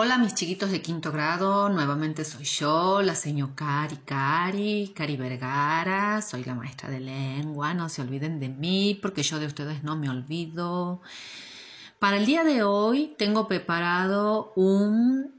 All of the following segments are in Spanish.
Hola mis chiquitos de quinto grado, nuevamente soy yo, la señor Cari Cari, Cari Vergara, soy la maestra de lengua, no se olviden de mí porque yo de ustedes no me olvido. Para el día de hoy tengo preparado un,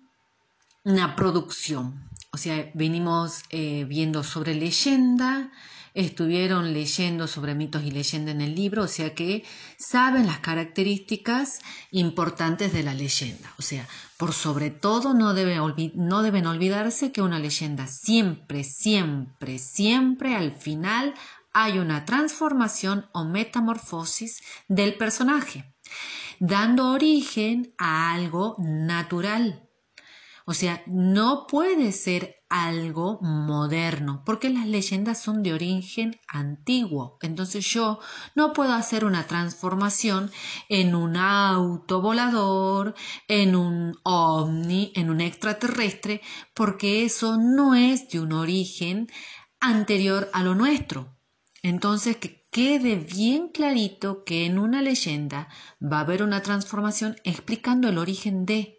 una producción, o sea, venimos eh, viendo sobre leyenda, estuvieron leyendo sobre mitos y leyendas en el libro, o sea que saben las características importantes de la leyenda. O sea, por sobre todo no, no deben olvidarse que una leyenda siempre, siempre, siempre al final hay una transformación o metamorfosis del personaje, dando origen a algo natural. O sea, no puede ser algo moderno, porque las leyendas son de origen antiguo. Entonces yo no puedo hacer una transformación en un auto volador, en un ovni, en un extraterrestre, porque eso no es de un origen anterior a lo nuestro. Entonces que quede bien clarito que en una leyenda va a haber una transformación explicando el origen de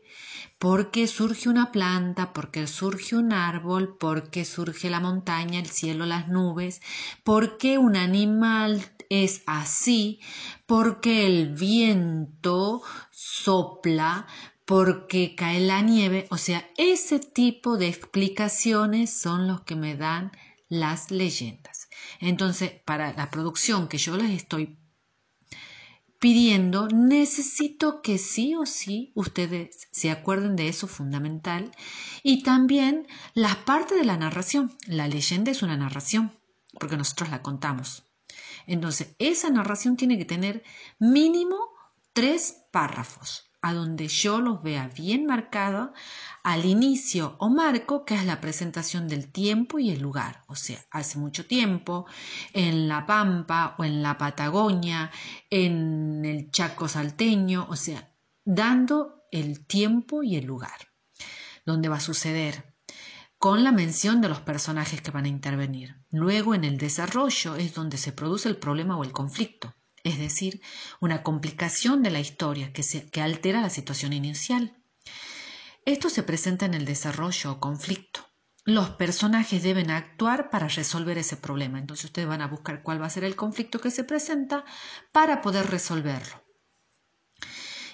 ¿Por qué surge una planta? ¿Por qué surge un árbol? ¿Por qué surge la montaña, el cielo, las nubes? ¿Por qué un animal es así? ¿Por qué el viento sopla? ¿Por qué cae la nieve? O sea, ese tipo de explicaciones son los que me dan las leyendas. Entonces, para la producción que yo les estoy pidiendo, necesito que sí o sí ustedes se acuerden de eso fundamental y también la parte de la narración. La leyenda es una narración, porque nosotros la contamos. Entonces, esa narración tiene que tener mínimo tres párrafos a donde yo los vea bien marcado al inicio o marco, que es la presentación del tiempo y el lugar. O sea, hace mucho tiempo, en la Pampa o en la Patagonia, en el Chaco salteño, o sea, dando el tiempo y el lugar donde va a suceder con la mención de los personajes que van a intervenir. Luego en el desarrollo es donde se produce el problema o el conflicto es decir, una complicación de la historia que, altera la situación inicial. Esto se presenta en el desarrollo o conflicto. Los personajes deben actuar para resolver ese problema. Entonces ustedes van a buscar cuál va a ser el conflicto que se presenta para poder resolverlo.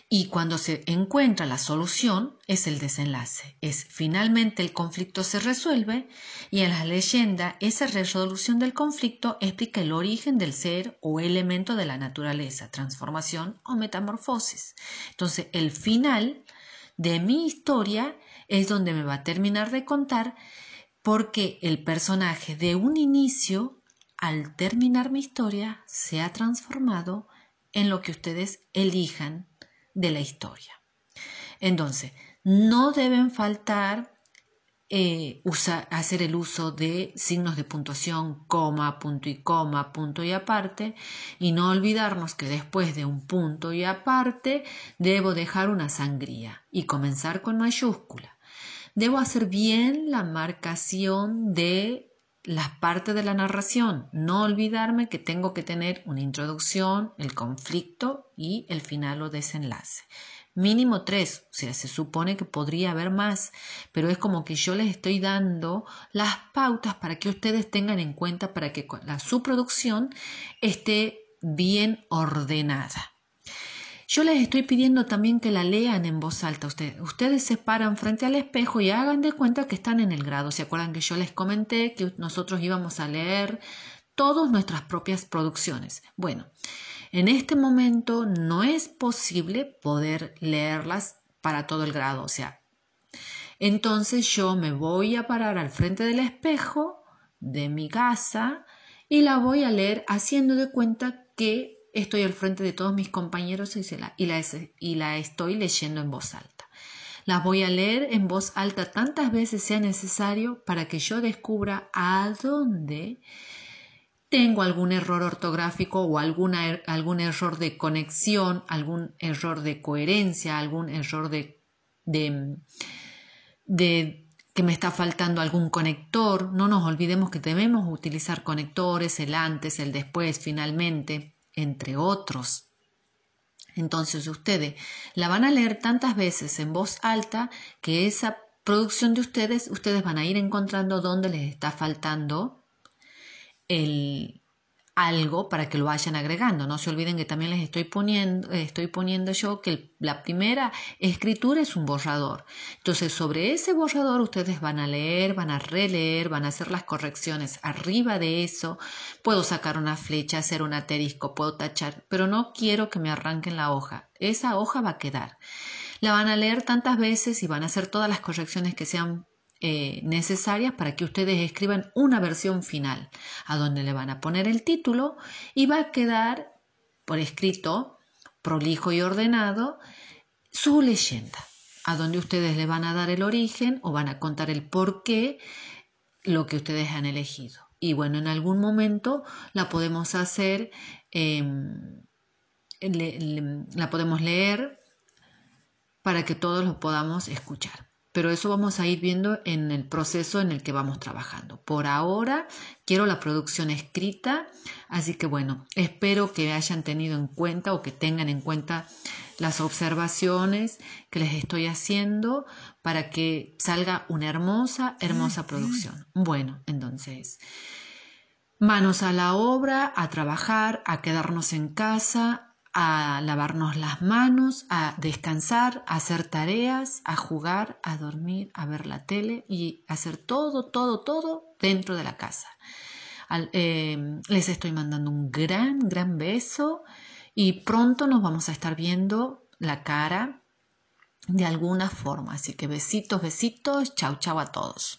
Y cuando se encuentra la solución es el desenlace. Es finalmente el conflicto se resuelve y en la leyenda esa resolución del conflicto explica el origen del ser o elemento de la naturaleza, transformación o metamorfosis. Entonces el final de mi historia es donde me va a terminar de contar porque el personaje de un inicio al terminar mi historia se ha transformado en lo que ustedes elijan de la historia. Entonces, no deben faltar eh, hacer el uso de signos de puntuación, coma, punto y coma, punto y aparte, y no olvidarnos que después de un punto y aparte debo dejar una sangría y comenzar con mayúscula. Debo hacer bien la marcación de las partes de la narración, no olvidarme que tengo que tener una introducción, el conflicto y el final o desenlace. Mínimo tres, o sea, se supone que podría haber más, pero es como que yo les estoy dando las pautas para que ustedes tengan en cuenta para que la, su producción esté bien ordenada. Yo les estoy pidiendo también que la lean en voz alta. Ustedes, ustedes se paran frente al espejo y hagan de cuenta que están en el grado. ¿Se acuerdan que yo les comenté que nosotros íbamos a leer todas nuestras propias producciones? Bueno, en este momento no es posible poder leerlas para todo el grado. O sea, entonces yo me voy a parar al frente del espejo de mi casa y la voy a leer haciendo de cuenta que estoy al frente de todos mis compañeros y, la, y la estoy leyendo en voz alta. Las voy a leer en voz alta tantas veces sea necesario para que yo descubra a dónde tengo algún error ortográfico o er, algún error de conexión, algún error de coherencia, algún error de, de, de que me está faltando algún conector. No nos olvidemos que debemos utilizar conectores, el antes, el después, finalmente entre otros. Entonces ustedes la van a leer tantas veces en voz alta que esa producción de ustedes, ustedes van a ir encontrando dónde les está faltando el, algo para que lo vayan agregando. No se olviden que también les estoy poniendo, estoy poniendo yo que la primera escritura es un borrador. Entonces, sobre ese borrador ustedes van a leer, van a releer, van a hacer las correcciones. Arriba de eso puedo sacar una flecha, hacer un aterisco, puedo tachar, pero no quiero que me arranquen la hoja. Esa hoja va a quedar. La van a leer tantas veces y van a hacer todas las correcciones que sean eh, necesarias para que ustedes escriban una versión final, a donde le van a poner el título y va a quedar por escrito, prolijo y ordenado, su leyenda, a donde ustedes le van a dar el origen o van a contar el por qué lo que ustedes han elegido. Y bueno, en algún momento la podemos hacer, em, la podemos leer para que todos lo podamos escuchar pero eso vamos a ir viendo en el proceso en el que vamos trabajando. Por ahora quiero la producción escrita, así que bueno, espero que hayan tenido en cuenta o que tengan en cuenta las observaciones que les estoy haciendo para que salga una hermosa, hermosa producción. Bueno, entonces, manos a la obra, a trabajar, a quedarnos en casa, a lavarnos las manos, a descansar, a hacer tareas, a jugar, a dormir, a ver la tele y hacer todo, todo, todo dentro de la casa. Em, les estoy mandando un gran, gran beso y pronto nos vamos a estar viendo la cara de alguna forma. Así que besitos, besitos, chau, chau a todos.